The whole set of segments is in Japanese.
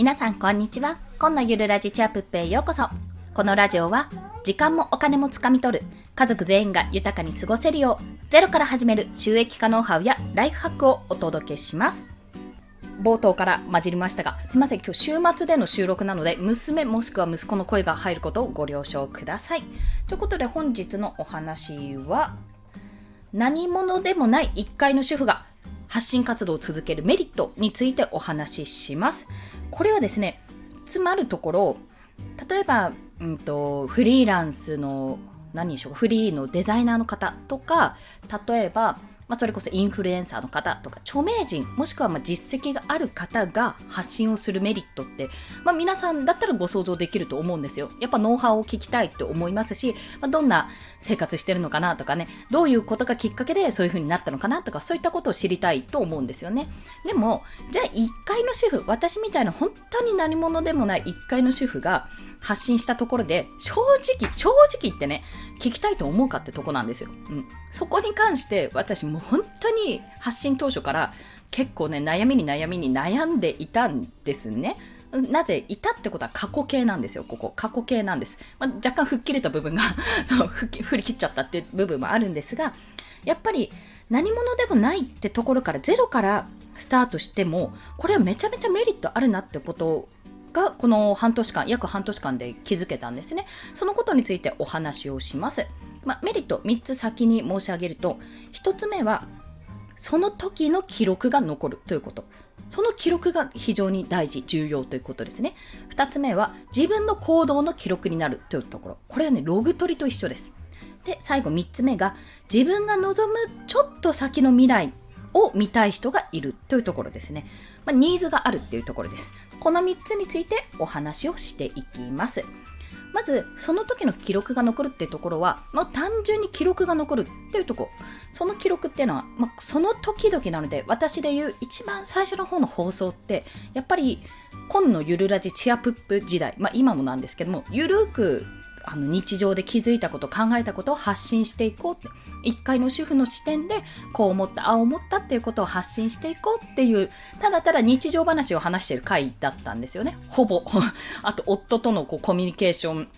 皆さんこんにちは。今のゆるラジチアプッペへようこそ。このラジオは時間もお金もつかみ取る家族全員が豊かに過ごせるようゼロから始める収益化ノウハウやライフハックをお届けします。冒頭から混じりましたがすいません今日週末での収録なので娘もしくは息子の声が入ることをご了承ください。ということで本日のお話は何者でもない1階の主婦が発信活動を続けるメリットについてお話しします。これはですね、つまるところ、例えば、うんと、フリーランスの何でしょうかフリーのデザイナーの方とか、例えば、まあ、それこそインフルエンサーの方とか著名人もしくはま実績がある方が発信をするメリットって、まあ、皆さんだったらご想像できると思うんですよ。やっぱノウハウを聞きたいと思いますし、まあ、どんな生活してるのかなとかねどういうことがきっかけでそういう風になったのかなとかそういったことを知りたいと思うんですよね。でもじゃあ1階の主婦私みたいな本当に何者でもない1階の主婦が発信したところで、正直、正直言ってね、聞きたいと思うかってとこなんですよ。うん。そこに関して私もう本当に発信当初から結構ね、悩みに悩みに悩んでいたんですね。なぜいたってことは過去形なんですよ、ここ。過去形なんです。まあ、若干吹っ切れた部分が そう、振り切っちゃったっていう部分もあるんですが、やっぱり何者でもないってところからゼロからスタートしても、これはめちゃめちゃメリットあるなってことがこの半年間、約半年間で気づけたんですね。そのことについてお話をします。まあ、メリット3つ先に申し上げると、1つ目は、その時の記録が残るということ。その記録が非常に大事、重要ということですね。2つ目は、自分の行動の記録になるというところ。これはね、ログ取りと一緒です。で、最後3つ目が、自分が望むちょっと先の未来を見たい人がいるというところですね。まあ、ニーズがあるっていうところです。この3つについてお話をしていきます。まず、その時の記録が残るっていうところは、まあ、単純に記録が残るっていうところ。その記録っていうのは、まあ、その時々なので、私で言う一番最初の方の放送って、やっぱり、今のゆるラジチアプップ時代、まあ、今もなんですけども、ゆるくあの日常で気づいたこと考えたことを発信していこうって。一回の主婦の視点でこう思ったああ思ったっていうことを発信していこうっていうただただ日常話を話してる回だったんですよね。ほぼ。あと夫とのこうコミュニケーション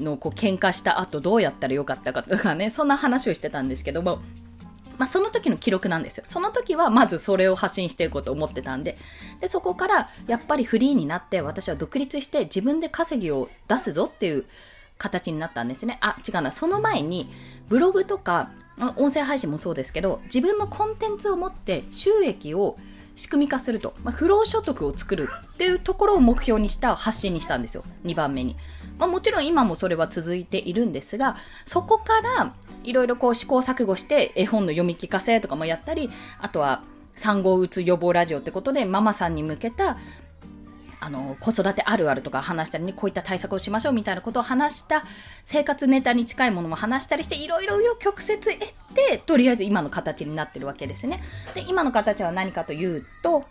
のこう喧嘩した後どうやったらよかったかとかね。そんな話をしてたんですけども。まあ、その時の記録なんですよ。その時はまずそれを発信していこうと思ってたんで、で、そこからやっぱりフリーになって私は独立して自分で稼ぎを出すぞっていう形になったんですね。あ、違うな。その前に、ブログとか、音声配信もそうですけど、自分のコンテンツを持って収益を仕組み化すると、まあ、不労所得を作るっていうところを目標にした発信にしたんですよ。2番目に。まあ、もちろん今もそれは続いているんですが、そこからいろいろこう試行錯誤して絵本の読み聞かせとかもやったり、あとは産後うつ予防ラジオってことでママさんに向けたあの、子育てあるあるとか話したりね、こういった対策をしましょうみたいなことを話した、生活ネタに近いものも話したりして、いろいろ曲折得て、とりあえず今の形になってるわけですね。で、今の形は何かというと、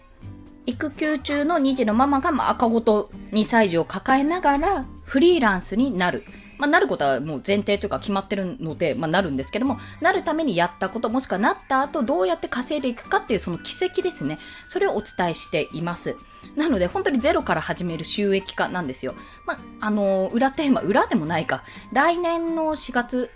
育休中の2児のママが、まあ、赤子と2歳児を抱えながら、フリーランスになる。まあ、なることはもう前提というか決まってるので、まあ、なるんですけども、なるためにやったこと、もしくはなった後どうやって稼いでいくかっていうその奇跡ですね。それをお伝えしています。なので、本当にゼロから始める収益化なんですよ。まあ、あの、裏テーマ、裏でもないか。来年の4月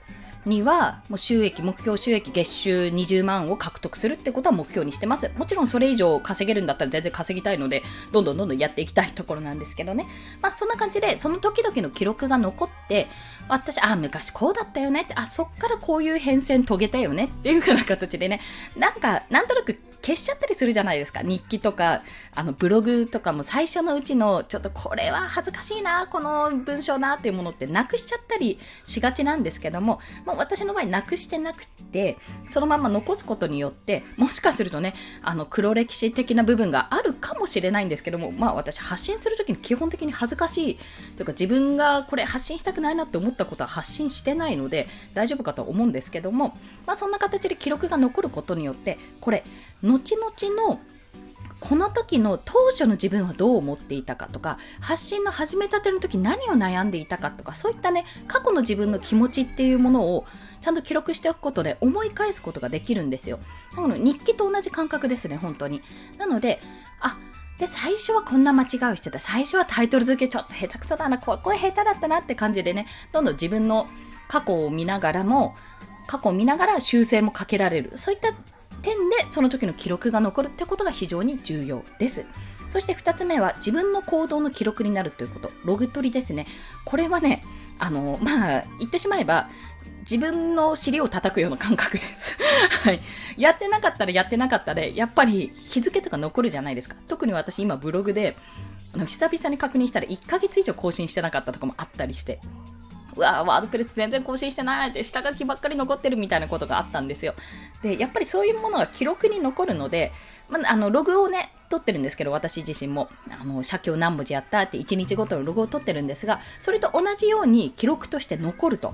には、もう収益、目標収益月収20万を獲得するってことは目標にしてます。もちろんそれ以上稼げるんだったら全然稼ぎたいので、どんどんどんどんやっていきたいところなんですけどね。まあそんな感じで、その時々の記録が残って、私、あ、昔こうだったよねって、あ、そっからこういう変遷遂げたよねっていう風な形でね、なんか、なんとなく消しちゃったりするじゃないですか。日記とか、あの、ブログとかも最初のうちの、ちょっとこれは恥ずかしいな、この文章なっていうものってなくしちゃったりしがちなんですけども、まあ、私の場合なくしてなくて、そのまま残すことによって、もしかするとね、あの、黒歴史的な部分があるかもしれないんですけども、まあ私発信するときに基本的に恥ずかしい、というか自分がこれ発信したくないなって思ったことは発信してないので大丈夫かと思うんですけども、まあそんな形で記録が残ることによって、これ、後々のこの時の当初の自分はどう思っていたかとか発信の始めたての時何を悩んでいたかとかそういったね過去の自分の気持ちっていうものをちゃんと記録しておくことで思い返すことができるんですよなので日記と同じ感覚ですね本当になのであで、最初はこんな間違いをしてた。最初はタイトル付けちょっと下手くそだな、これ下手だったなって感じでね、どんどん自分の過去を見ながらも、過去を見ながら修正もかけられる。そういった点でその時の記録が残るってことが非常に重要です。そして2つ目は自分の行動の記録になるということ。ログ取りですね。これはね、あの、まあ、言ってしまえば、自分の尻を叩くような感覚です。はい。やってなかったらやってなかったで、やっぱり日付とか残るじゃないですか。特に私今ブログで、あの、久々に確認したら1ヶ月以上更新してなかったとかもあったりして、うわワードプレス全然更新してないって下書きばっかり残ってるみたいなことがあったんですよ。で、やっぱりそういうものが記録に残るので、まあ、あの、ログをね、取ってるんですけど、私自身も、あの、写経何文字やったって1日ごとのログを取ってるんですが、それと同じように記録として残ると。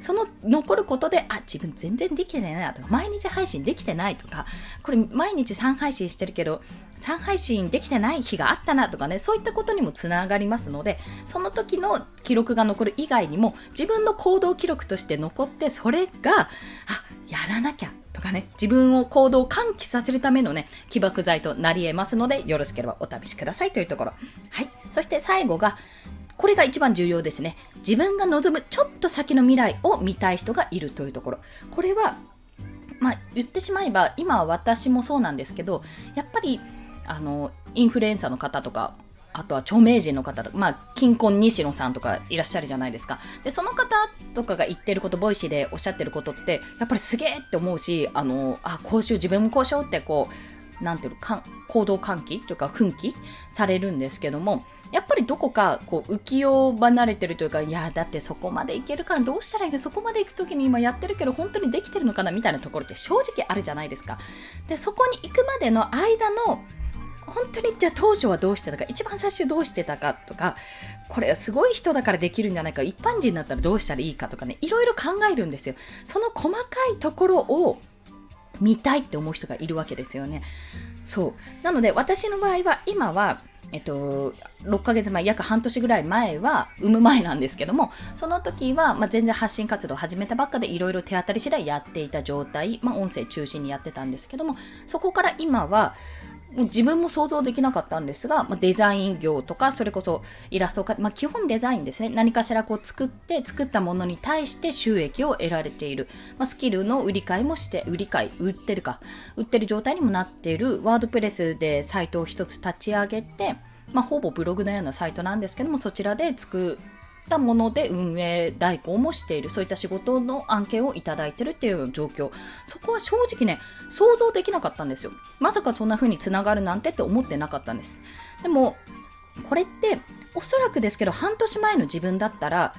その残ることで、あ、自分全然できてないなとか、毎日配信できてないとか、これ毎日3配信してるけど、3配信できてない日があったなとかね、そういったことにもつながりますので、その時の記録が残る以外にも、自分の行動記録として残って、それが、あ、やらなきゃとかね、自分を行動を喚起させるためのね、起爆剤となり得ますので、よろしければお試しくださいというところ。はい。そして最後が、これが一番重要ですね。自分が望むちょっと先の未来を見たい人がいるというところ。これは、まあ、言ってしまえば、今は私もそうなんですけど、やっぱり、あの、インフルエンサーの方とか、あとは著名人の方とか、まあ、キンコン西野さんとかいらっしゃるじゃないですか。で、その方とかが言ってること、 Voicy でおっしゃってることって、やっぱりすげえって思うし、あの、あ、こうしよう、自分もこうしようって、こう、なんていうの、か行動喚起というか、奮起されるんですけども、やっぱりどこかこう浮世離れてるというかいやだってそこまでいけるからどうしたらいいの？そこまで行く時に今やってるけど本当にできてるのかな？みたいなところって正直あるじゃないですか。でそこに行くまでの間の本当にじゃあ当初はどうしてたか一番最初どうしてたかとかこれすごい人だからできるんじゃないか一般人だったらどうしたらいいかとかねいろいろ考えるんですよ。その細かいところを見たいって思う人がいるわけですよね。そう。なので私の場合は今はえっと、6ヶ月前、約半年ぐらい前は、産む前なんですけども、その時は、まあ、全然発信活動を始めたばっかで、いろいろ手当たり次第やっていた状態、まあ、音声中心にやってたんですけども、そこから今は、もう自分も想像できなかったんですが、まあ、デザイン業とか、それこそイラストか、まあ、基本デザインですね。何かしらこう作って、作ったものに対して収益を得られている。まあ、スキルの売り買いもして、売り買い、売ってるか、売ってる状態にもなっている、ワードプレスでサイトを一つ立ち上げて、まあ、ほぼブログのようなサイトなんですけども、そちらで作ったもので運営代行もしている、そういった仕事の案件をいただいてるっていう状況。そこは正直ね、想像できなかったんですよ。まさかそんな風に繋がるなんてって思ってなかったんです。でも、これって、おそらくですけど、半年前の自分だったら、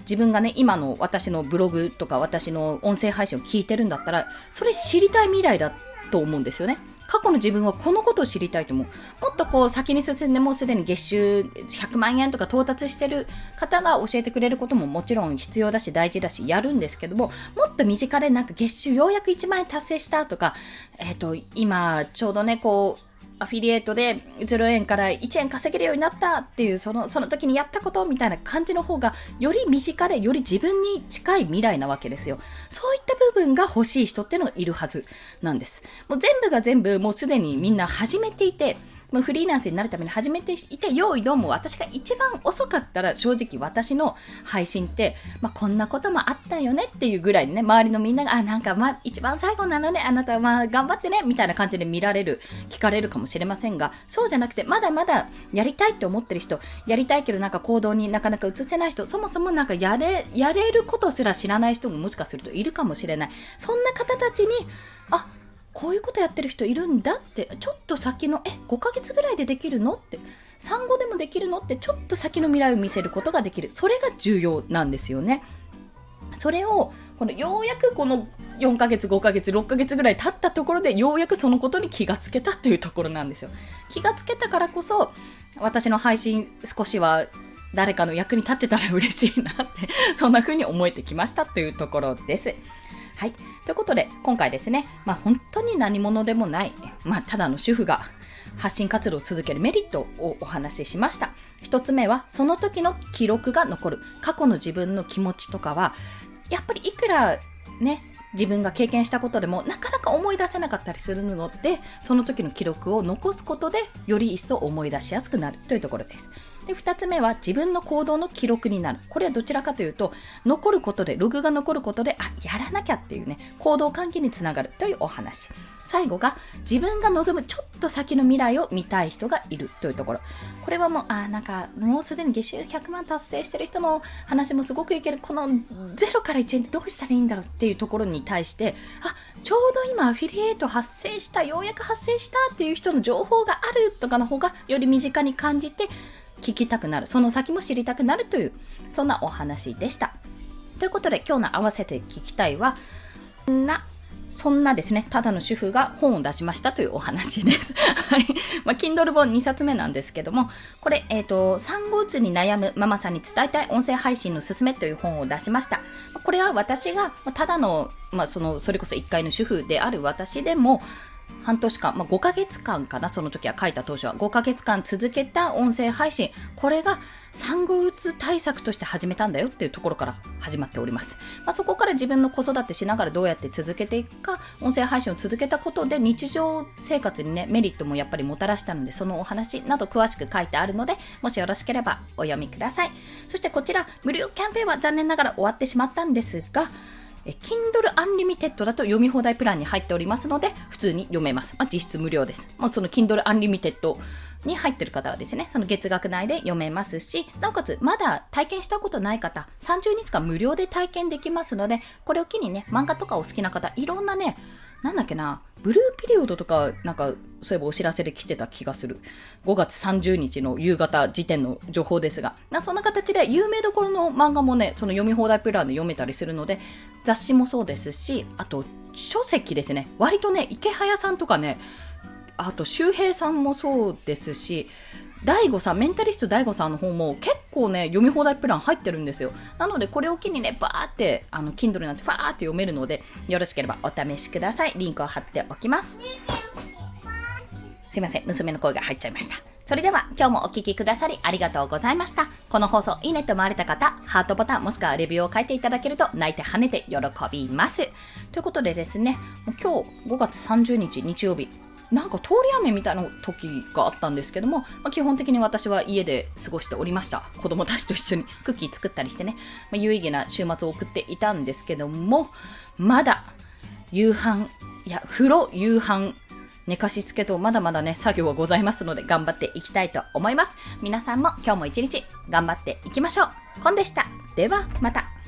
自分がね、今の私のブログとか私の音声配信を聞いてるんだったら、それ知りたい未来だと思うんですよね。過去の自分はこのことを知りたいと思う。もっとこう先に進んでもうすでに月収100万円とか到達してる方が教えてくれることももちろん必要だし大事だしやるんですけども、もっと身近でなんか月収ようやく1万円達成したとか、えっ、ー、と、今ちょうどね、こう、アフィリエイトで0円から1円稼げるようになったっていうそのその時にやったことみたいな感じの方がより身近でより自分に近い未来なわけですよ。そういった部分が欲しい人っていうのがいるはずなんです。もう全部が全部もうすでにみんな始めていてまあ、フリーランスになるために始めていて、用意どうも私が一番遅かったら正直私の配信って、まあ、こんなこともあったよねっていうぐらいでね、周りのみんなが、あ、なんかまあ一番最後なのね、あなたまあ頑張ってね、みたいな感じで見られる、聞かれるかもしれませんが、そうじゃなくて、まだまだやりたいって思ってる人、やりたいけどなんか行動になかなか移せない人、そもそもなんかやれ、やれることすら知らない人ももしかするといるかもしれない。そんな方たちに、あ、こういうことやってる人いるんだってちょっと先のえ5ヶ月ぐらいでできるのって産後でもできるのってちょっと先の未来を見せることができる。それが重要なんですよね。それをこのようやくこの4ヶ月5ヶ月6ヶ月ぐらい経ったところでようやくそのことに気がつけたというところなんですよ。気がつけたからこそ私の配信少しは誰かの役に立ってたら嬉しいなってそんな風に思えてきましたというところです。はい。ということで、今回ですね、まあ本当に何者でもない、まあただの主婦が発信活動を続けるメリットをお話ししました。一つ目は、その時の記録が残る。過去の自分の気持ちとかは、やっぱりいくらね、自分が経験したことでもなかなか思い出せなかったりするのでその時の記録を残すことでより一層思い出しやすくなるというところです。で、2つ目は自分の行動の記録になる。これはどちらかというと、残ることで、ログが残ることで、あ、やらなきゃっていうね、行動関係につながるというお話。最後が、自分が望むちょっと先の未来を見たい人がいるというところ。これはもう、あ、なんか、もうすでに月収100万達成してる人の話もすごくいける。この0から1円ってどうしたらいいんだろうっていうところに対して、あ、ちょうど今アフィリエイト発生した、ようやく発生したっていう人の情報があるとかの方が、より身近に感じて、聞きたくなる、その先も知りたくなるという、そんなお話でした。ということで、今日の合わせて聞きたいは、な、そんなですね、ただの主婦が本を出しましたというお話です。はい。まあ、Kindle 本2冊目なんですけども、これ、えっ、ー、と、産後うつに悩むママさんに伝えたい音声配信のすすめという本を出しました。これは私が、ただの、まあ、その、それこそ1階の主婦である私でも、半年間、まあ、5ヶ月間かな、その時は書いた当初は、5ヶ月間続けた音声配信、これが産後うつ対策として始めたんだよっていうところから始まっております。まあ、そこから自分の子育てしながらどうやって続けていくか、音声配信を続けたことで日常生活にね、メリットもやっぱりもたらしたので、そのお話など詳しく書いてあるので、もしよろしければお読みください。そしてこちら、無料キャンペーンは残念ながら終わってしまったんですが、え Kindle Unlimited だと読み放題プランに入っておりますので、普通に読めます。まあ、実質無料です。もう、その Kindle Unlimited に入ってる方はですね、その月額内で読めますし、なおかつまだ体験したことない方、30日間無料で体験できますので、これを機にね、漫画とかお好きな方、いろんなね、なんだっけな、ブルーピリオドとか、なんか、そういえばお知らせで来てた気がする。5月30日の夕方時点の情報ですが、なそんな形で有名どころの漫画もね、その読み放題プランで読めたりするので、雑誌もそうですし、あと、書籍ですね。割とね、池早さんとかね、あと周平さんもそうですし、大悟さん、メンタリスト大悟さんの方も結構ね、読み放題プラン入ってるんですよ。なので、これを機にね、バーって、あの、Kindle なんてファーって読めるので、よろしければお試しください。リンクを貼っておきます。すいません、娘の声が入っちゃいました。それでは、今日もお聴きくださりありがとうございました。この放送、いいねと思われた方、ハートボタンもしくはレビューを書いていただけると、泣いて跳ねて喜びます。ということでですね、今日5月30日日曜日、なんか通り雨みたいな時があったんですけども、まあ、基本的に私は家で過ごしておりました。子供たちと一緒に クッキー作ったりしてね、まあ、有意義な週末を送っていたんですけども、まだ夕飯、いや、風呂、夕飯、寝かしつけとまだまだね、作業はございますので頑張っていきたいと思います。皆さんも今日も一日頑張っていきましょう。コンでした。ではまた。